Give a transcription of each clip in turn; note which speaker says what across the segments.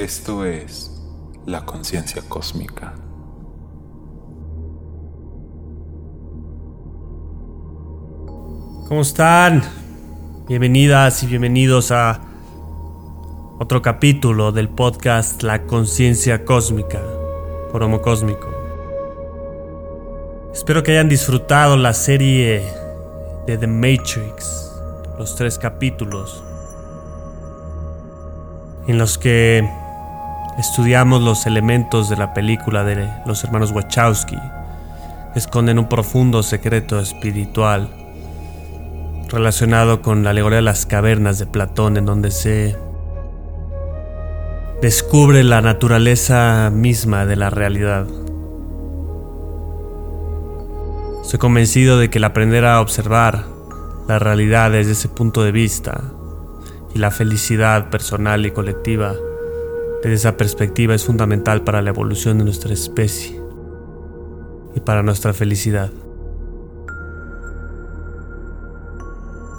Speaker 1: Esto es la conciencia cósmica.
Speaker 2: ¿Cómo están? Bienvenidas y bienvenidos a otro capítulo del podcast La conciencia cósmica por Homo Cósmico. Espero que hayan disfrutado la serie de The Matrix, los tres capítulos en los que estudiamos los elementos de la película de los hermanos Wachowski. Esconden un profundo secreto espiritual relacionado con la alegoría de las cavernas de Platón, en donde se descubre la naturaleza misma de la realidad. Estoy convencido de que el aprender a observar la realidad desde ese punto de vista y la felicidad personal y colectiva desde esa perspectiva es fundamental para la evolución de nuestra especie y para nuestra felicidad.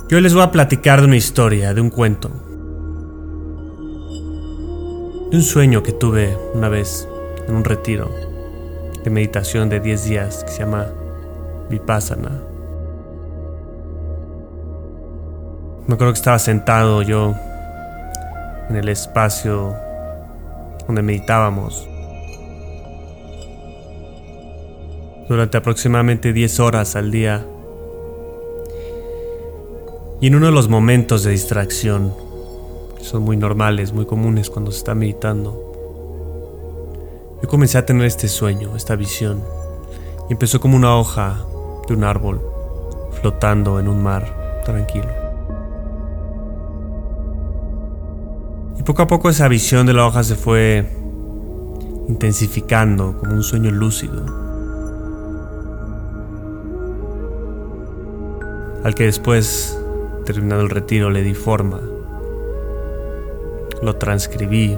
Speaker 2: Yo les voy a platicar de una historia, de un cuento, de un sueño que tuve una vez en un retiro de meditación de 10 días que se llama Vipassana. Me acuerdo que estaba sentado yo en el espacio donde meditábamos durante aproximadamente 10 horas al día. Y en uno de los momentos de distracción, que son muy normales, muy comunes cuando se está meditando, yo comencé a tener este sueño, esta visión, y empezó como una hoja de un árbol flotando en un mar tranquilo. Y poco a poco esa visión de la hoja se fue intensificando como un sueño lúcido. Al que después, terminado el retiro, le di forma. Lo transcribí.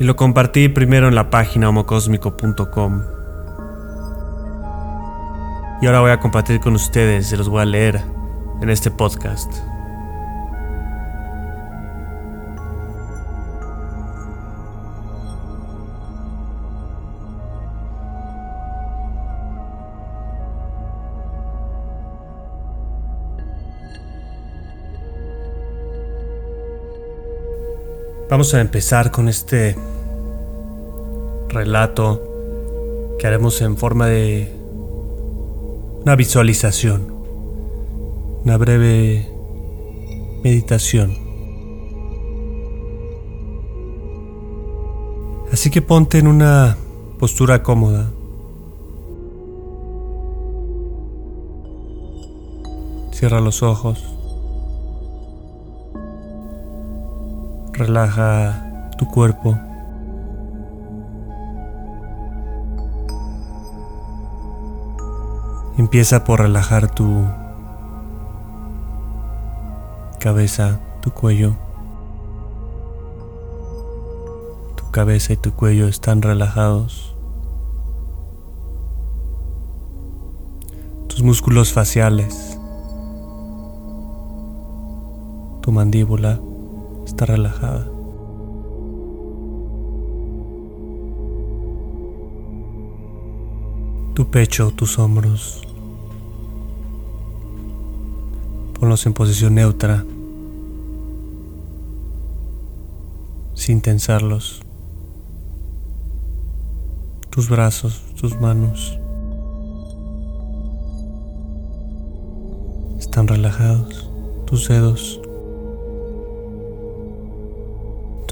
Speaker 2: Y lo compartí primero en la página homocosmico.com. Y ahora voy a compartir con ustedes, se los voy a leer en este podcast. Vamos a empezar con este relato que haremos en forma de una visualización, una breve meditación. Así que ponte en una postura cómoda. Cierra los ojos. Relaja tu cuerpo. Empieza por relajar tu cabeza, tu cuello. Tu cabeza y tu cuello están relajados. Tus músculos faciales. Tu mandíbula está relajada. Tu pecho, tus hombros. Ponlos en posición neutra, sin tensarlos. Tus brazos, tus manos. Están relajados. Tus dedos.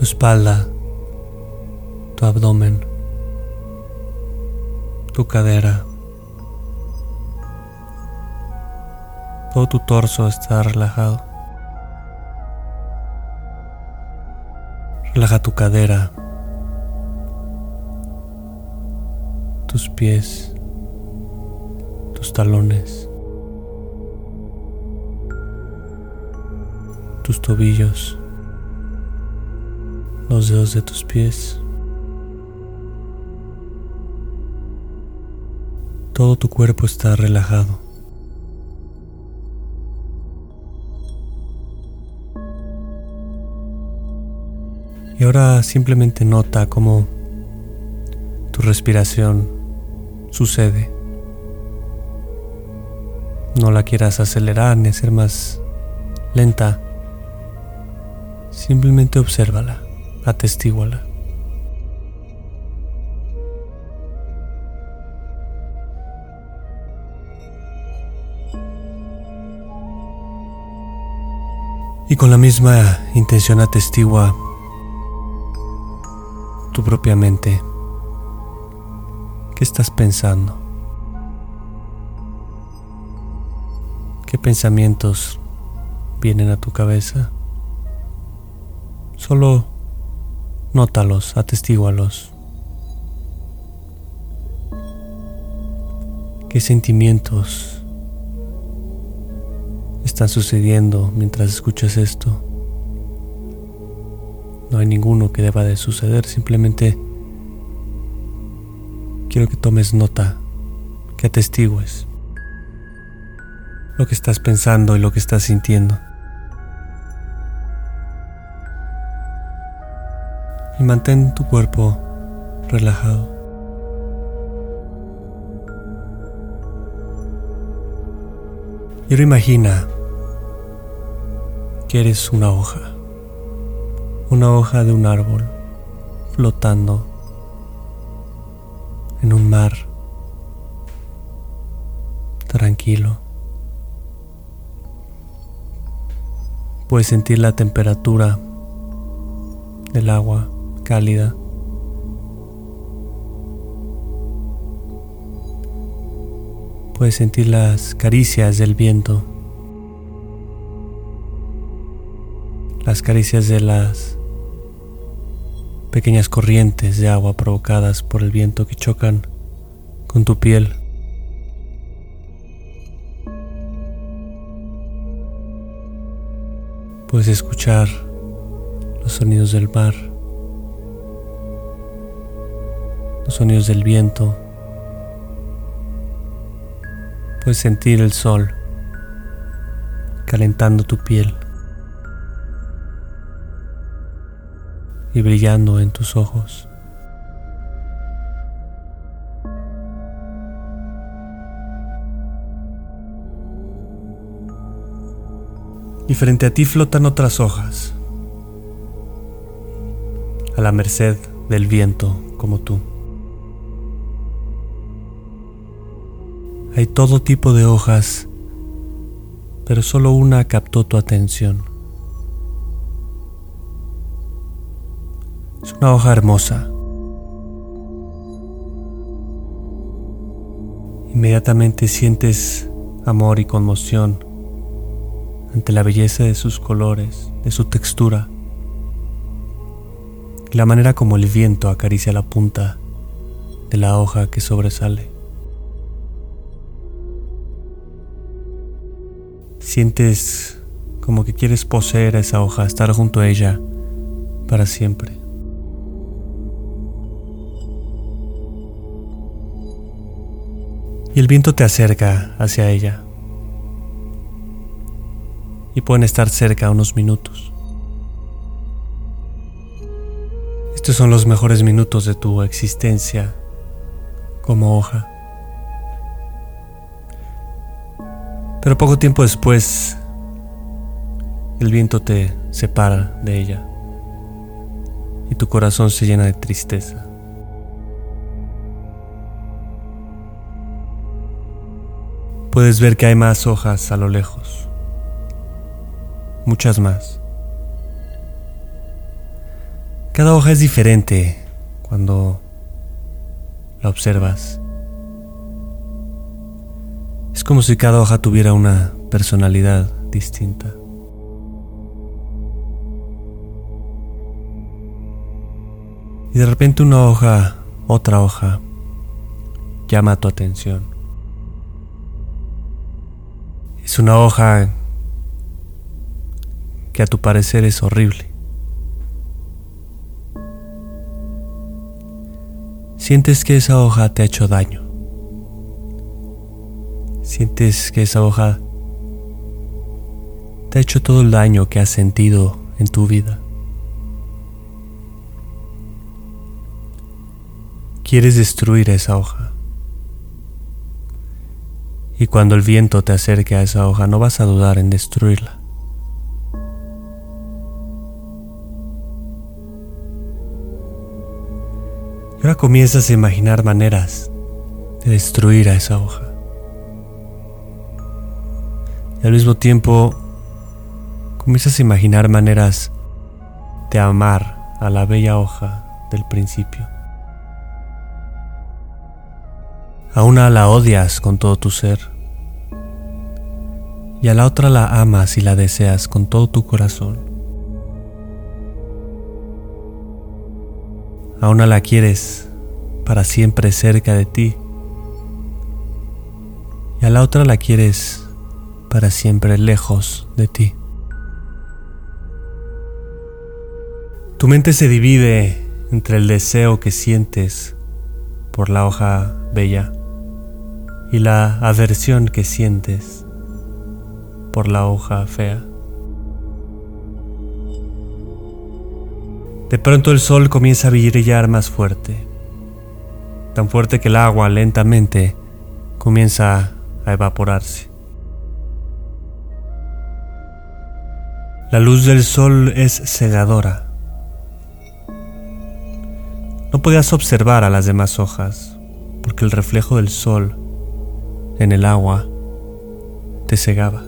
Speaker 2: Tu espalda, tu abdomen, tu cadera. Todo tu torso está relajado. Relaja tu cadera, tus pies, tus talones, tus tobillos los dedos de tus pies. Todo tu cuerpo está relajado. Y ahora simplemente nota cómo tu respiración sucede. No la quieras acelerar ni hacer más lenta. Simplemente obsérvala, atestíguala. Y con la misma intención atestigua tu propia mente. ¿Qué estás pensando? ¿Qué pensamientos vienen a tu cabeza? Solo nótalos, atestígualos. ¿Qué sentimientos están sucediendo mientras escuchas esto. No hay ninguno que deba de suceder, simplemente quiero que tomes nota, que atestigues lo que estás pensando y lo que estás sintiendo. Y mantén tu cuerpo relajado. Y ahora imagina que eres una hoja, una hoja de un árbol flotando en un mar tranquilo. Puedes sentir la temperatura del agua cálida. Puedes sentir las caricias del viento. las caricias de las pequeñas corrientes de agua provocadas por el viento que chocan con tu piel. Puedes escuchar los sonidos del mar, del viento. Puedes sentir el sol calentando tu piel. y brillando en tus ojos. Y frente a ti flotan otras hojas, a la merced del viento como tú. Hay todo tipo de hojas, pero solo una captó tu atención. Es una hoja hermosa. Inmediatamente sientes amor y conmoción ante la belleza de sus colores, de su textura y la manera como el viento acaricia la punta de la hoja que sobresale. Sientes como que quieres poseer a esa hoja, estar junto a ella para siempre. y el viento te acerca hacia ella. Y pueden estar cerca unos minutos. Estos son los mejores minutos de tu existencia como hoja. Pero poco tiempo después, el viento te separa de ella y tu corazón se llena de tristeza. puedes ver que hay más hojas a lo lejos, muchas más. Cada hoja es diferente cuando la observas. Es como si cada hoja tuviera una personalidad distinta. Y de repente una hoja, otra hoja, llama tu atención. Es una hoja que a tu parecer es horrible. Sientes que esa hoja te ha hecho daño. Sientes que esa hoja te ha hecho todo el daño que has sentido en tu vida. Quieres destruir esa hoja. Y cuando el viento te acerque a esa hoja, no vas a dudar en destruirla. Y ahora comienzas a imaginar maneras de destruir a esa hoja. Y al mismo tiempo comienzas a imaginar maneras de amar a la bella hoja del principio. A una la odias con todo tu ser y a la otra la amas y la deseas con todo tu corazón. A una la quieres para siempre cerca de ti y a la otra la quieres para siempre lejos de ti. Tu mente se divide entre el deseo que sientes por la hoja bella y la aversión que sientes por la hoja fea. De pronto el sol comienza a brillar más fuerte, tan fuerte que el agua lentamente comienza a evaporarse. La luz del sol es cegadora. No podías observar a las demás hojas porque el reflejo del sol en el agua te cegaba.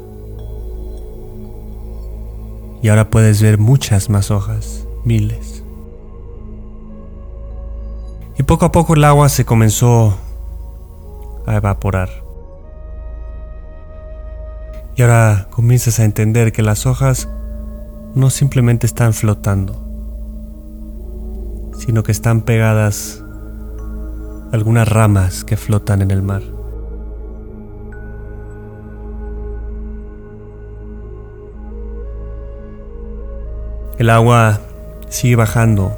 Speaker 2: Y ahora puedes ver muchas más hojas, miles. Y poco a poco el agua se comenzó a evaporar. Y ahora comienzas a entender que las hojas no simplemente están flotando, sino que están pegadas algunas ramas que flotan en el mar. El agua sigue bajando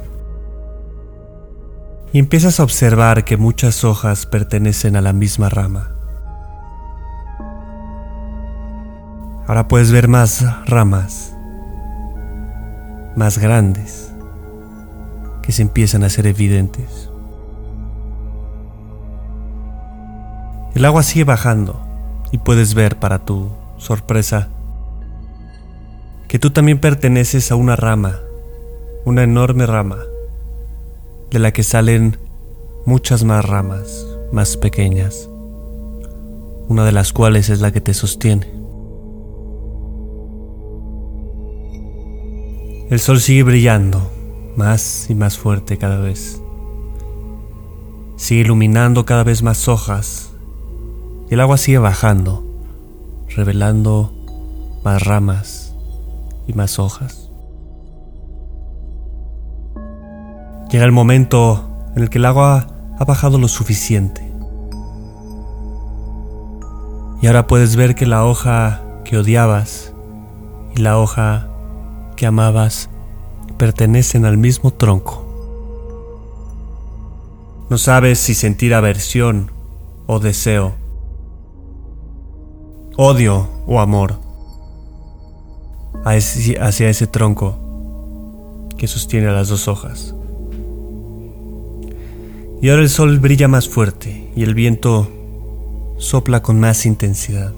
Speaker 2: y empiezas a observar que muchas hojas pertenecen a la misma rama. Ahora puedes ver más ramas, más grandes, que se empiezan a ser evidentes. El agua sigue bajando y puedes ver para tu sorpresa que tú también perteneces a una rama, una enorme rama, de la que salen muchas más ramas, más pequeñas, una de las cuales es la que te sostiene. El sol sigue brillando, más y más fuerte cada vez. Sigue iluminando cada vez más hojas y el agua sigue bajando, revelando más ramas y más hojas. Llega el momento en el que el agua ha bajado lo suficiente. Y ahora puedes ver que la hoja que odiabas y la hoja que amabas pertenecen al mismo tronco. No sabes si sentir aversión o deseo, odio o amor hacia ese tronco que sostiene las dos hojas. Y ahora el sol brilla más fuerte y el viento sopla con más intensidad.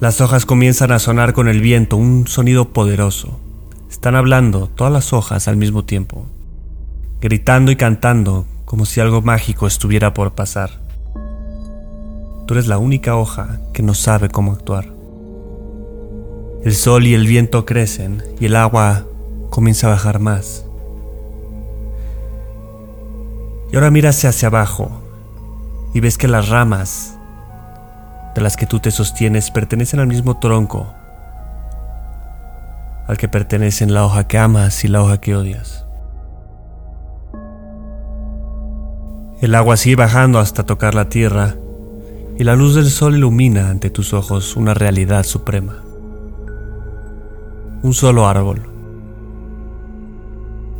Speaker 2: Las hojas comienzan a sonar con el viento, un sonido poderoso. Están hablando todas las hojas al mismo tiempo, gritando y cantando como si algo mágico estuviera por pasar. Tú eres la única hoja que no sabe cómo actuar. El sol y el viento crecen y el agua comienza a bajar más. Y ahora miras hacia abajo y ves que las ramas las que tú te sostienes pertenecen al mismo tronco al que pertenecen la hoja que amas y la hoja que odias. El agua sigue bajando hasta tocar la tierra y la luz del sol ilumina ante tus ojos una realidad suprema un solo árbol.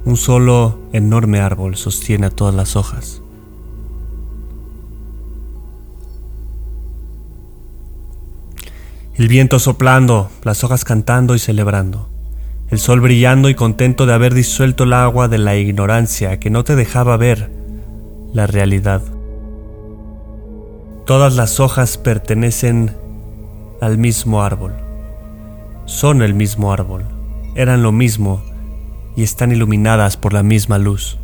Speaker 2: Un solo enorme árbol sostiene a todas las hojas. El viento soplando, las hojas cantando y celebrando. el sol brillando y contento de haber disuelto el agua de la ignorancia que no te dejaba ver la realidad. Todas las hojas pertenecen al mismo árbol. Son el mismo árbol. Eran lo mismo y están iluminadas por la misma luz.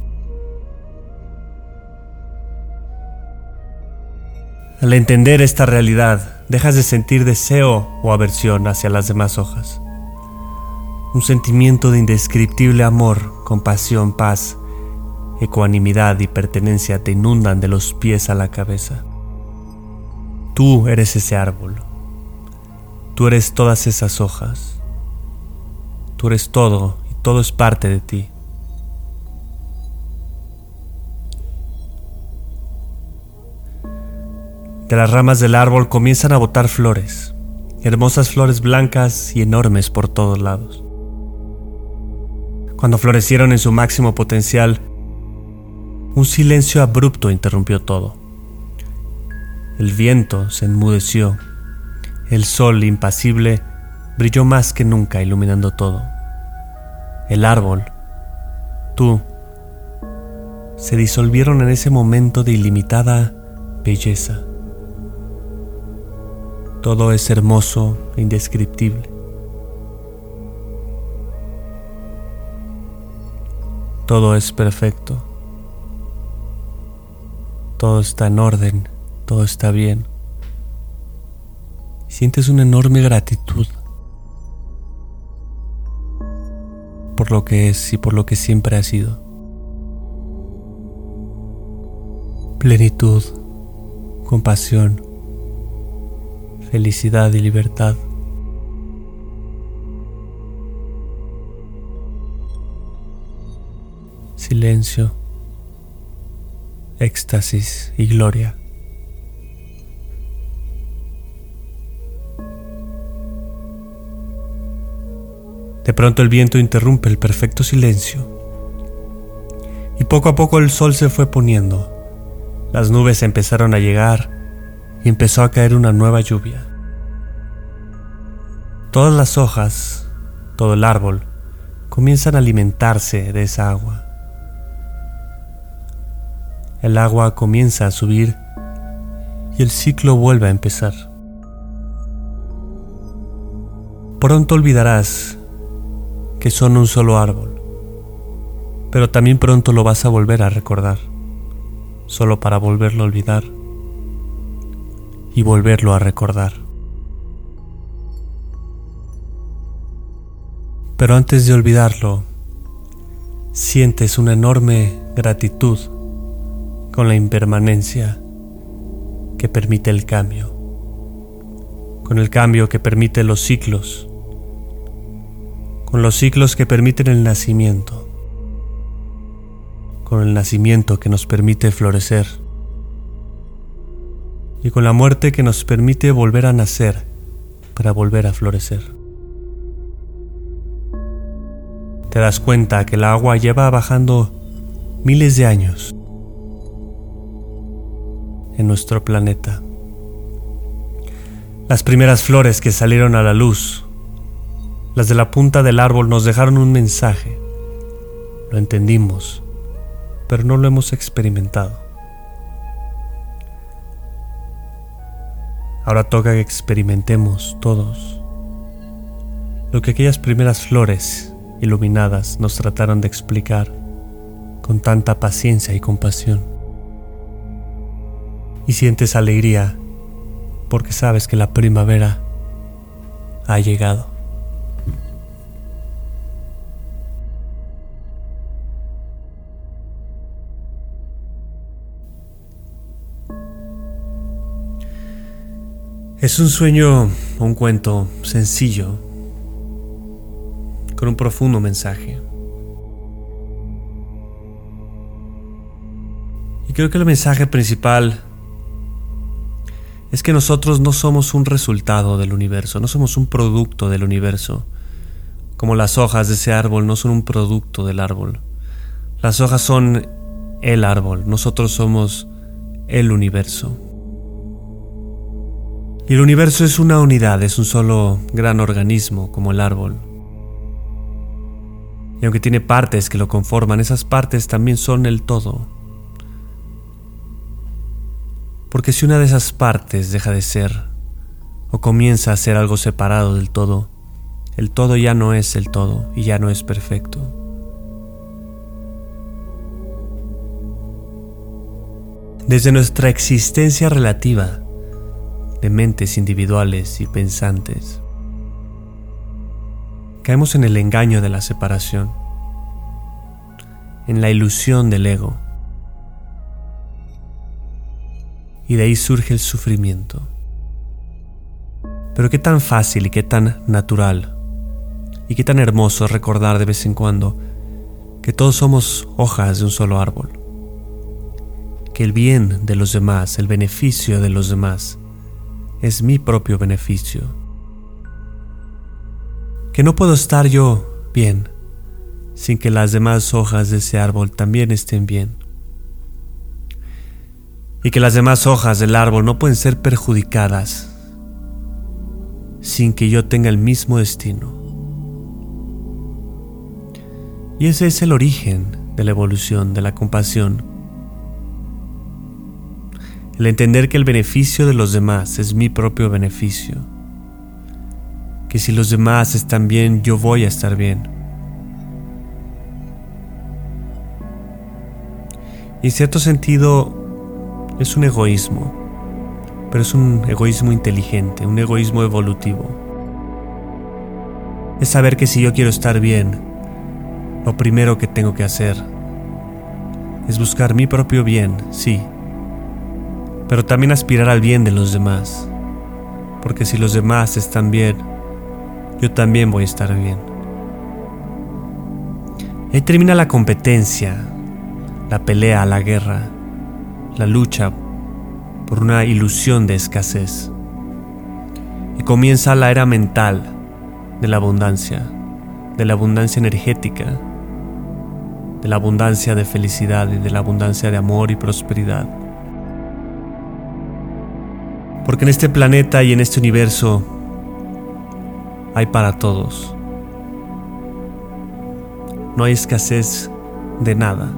Speaker 2: Al entender esta realidad, dejas de sentir deseo o aversión hacia las demás hojas. Un sentimiento de indescriptible amor, compasión, paz, ecuanimidad y pertenencia te inundan de los pies a la cabeza. Tú eres ese árbol. Tú eres todas esas hojas. Tú eres todo y todo es parte de ti. De las ramas del árbol comienzan a botar flores, hermosas flores blancas y enormes por todos lados. Cuando florecieron en su máximo potencial, un silencio abrupto interrumpió todo. El viento se enmudeció. El sol impasible brilló más que nunca iluminando todo. El árbol, tú, se disolvieron en ese momento de ilimitada belleza. Todo es hermoso e indescriptible. Todo es perfecto. Todo está en orden todo está bien. Sientes una enorme gratitud por lo que es y por lo que siempre ha sido. Plenitud, compasión, felicidad y libertad. Silencio, éxtasis y gloria. De pronto el viento interrumpe el perfecto silencio. Y poco a poco el sol se fue poniendo. Las nubes empezaron a llegar y empezó a caer una nueva lluvia. Todas las hojas, todo el árbol, comienzan a alimentarse de esa agua. El agua comienza a subir y el ciclo vuelve a empezar. Pronto olvidarás que son un solo árbol, pero también pronto lo vas a volver a recordar, solo para volverlo a olvidar y volverlo a recordar. Pero antes de olvidarlo, sientes una enorme gratitud con la impermanencia que permite el cambio, con el cambio que permite los ciclos, con los ciclos que permiten el nacimiento, con el nacimiento que nos permite florecer y con la muerte que nos permite volver a nacer para volver a florecer. Te das cuenta que el agua lleva bajando miles de años en nuestro planeta. Las primeras flores que salieron a la luz las de la punta del árbol nos dejaron un mensaje. Lo entendimos, pero no lo hemos experimentado. Ahora toca que experimentemos todos lo que aquellas primeras flores iluminadas nos trataron de explicar con tanta paciencia y compasión. Y sientes alegría porque sabes que la primavera ha llegado. Es un sueño, un cuento sencillo, un profundo mensaje. Y creo que el mensaje principal es que nosotros no somos un resultado del universo, no somos un producto del universo. Como las hojas de ese árbol no son un producto del árbol. Las hojas son el árbol, nosotros somos el universo. Y el universo es una unidad, es un solo gran organismo como el árbol. Y aunque tiene partes que lo conforman, esas partes también son el todo. Porque si una de esas partes deja de ser o comienza a ser algo separado del todo, el todo ya no es el todo y ya no es perfecto. Desde nuestra existencia relativa de mentes individuales y pensantes, caemos en el engaño de la separación, en la ilusión del ego, y de ahí surge el sufrimiento. Pero qué tan fácil y qué tan natural y qué tan hermoso recordar de vez en cuando que todos somos hojas de un solo árbol, que el bien de los demás, el beneficio de los demás, es mi propio beneficio que no puedo estar yo bien sin que las demás hojas de ese árbol también estén bien. Y que las demás hojas del árbol no pueden ser perjudicadas sin que yo tenga el mismo destino. Y ese es el origen de la evolución, de la compasión. El entender que el beneficio de los demás es mi propio beneficio que si los demás están bien, yo voy a estar bien. Y en cierto sentido es un egoísmo, pero es un egoísmo inteligente, un egoísmo evolutivo. Es saber que si yo quiero estar bien, lo primero que tengo que hacer es buscar mi propio bien, sí, pero también aspirar al bien de los demás, porque si los demás están bien, yo también voy a estar bien. ahí termina la competencia, la pelea, la guerra, la lucha por una ilusión de escasez. Y comienza la era mental de la abundancia, de la abundancia energética, de la abundancia de felicidad y de la abundancia de amor y prosperidad. Porque en este planeta y en este universo hay para todos. No hay escasez de nada.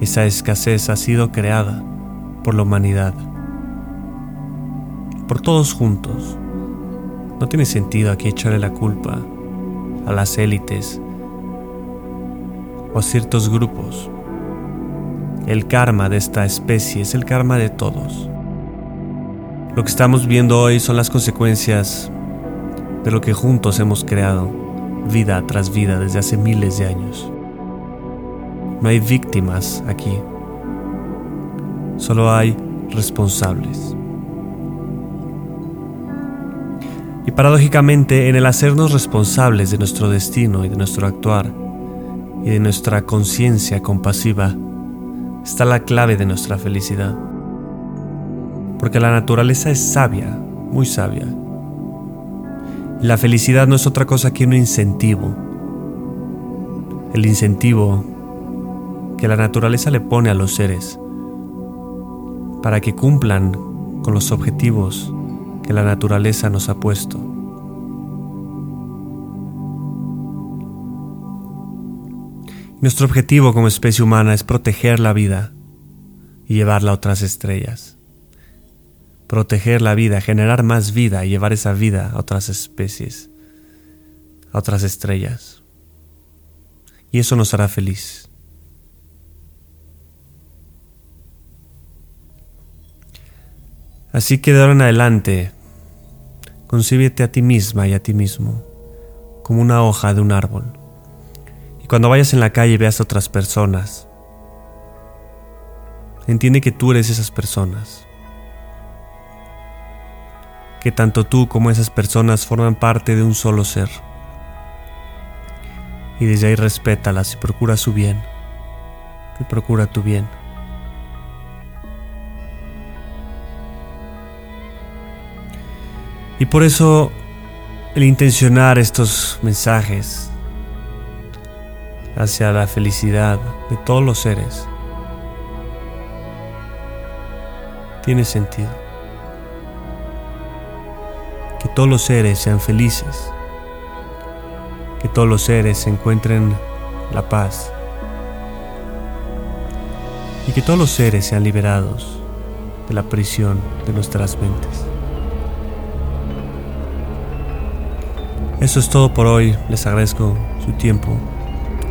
Speaker 2: Esa escasez ha sido creada por la humanidad. Por todos juntos. No tiene sentido aquí echarle la culpa a las élites o a ciertos grupos. El karma de esta especie es el karma de todos. Lo que estamos viendo hoy son las consecuencias de lo que juntos hemos creado, vida tras vida desde hace miles de años. No hay víctimas aquí, solo hay responsables. Y paradójicamente, en el hacernos responsables de nuestro destino y de nuestro actuar y de nuestra conciencia compasiva, está la clave de nuestra felicidad. Porque la naturaleza es sabia, muy sabia, la felicidad no es otra cosa que un incentivo. El incentivo que la naturaleza le pone a los seres para que cumplan con los objetivos que la naturaleza nos ha puesto. Nuestro objetivo como especie humana es proteger la vida y llevarla a otras estrellas proteger la vida, generar más vida y llevar esa vida a otras especies, a otras estrellas. Y eso nos hará feliz. Así que de ahora en adelante, concíbete a ti misma y a ti mismo como una hoja de un árbol. Y cuando vayas en la calle y veas a otras personas, entiende que tú eres esas personas que tanto tú como esas personas forman parte de un solo ser. Y desde ahí respétalas y procura su bien, y procura tu bien. Y por eso el intencionar estos mensajes hacia la felicidad de todos los seres tiene sentido que todos los seres sean felices, que todos los seres encuentren la paz y que todos los seres sean liberados de la prisión de nuestras mentes. Eso es todo por hoy, les agradezco su tiempo.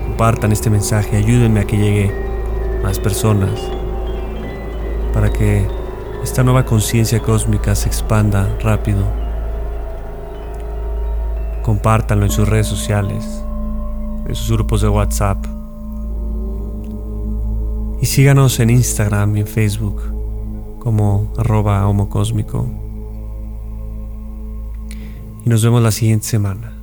Speaker 2: Compartan este mensaje, ayúdenme a que llegue más personas para que esta nueva conciencia cósmica se expanda rápido. Compártanlo en sus redes sociales, en sus grupos de WhatsApp. Y síganos en Instagram y en Facebook como arroba homocósmico. Y nos vemos la siguiente semana.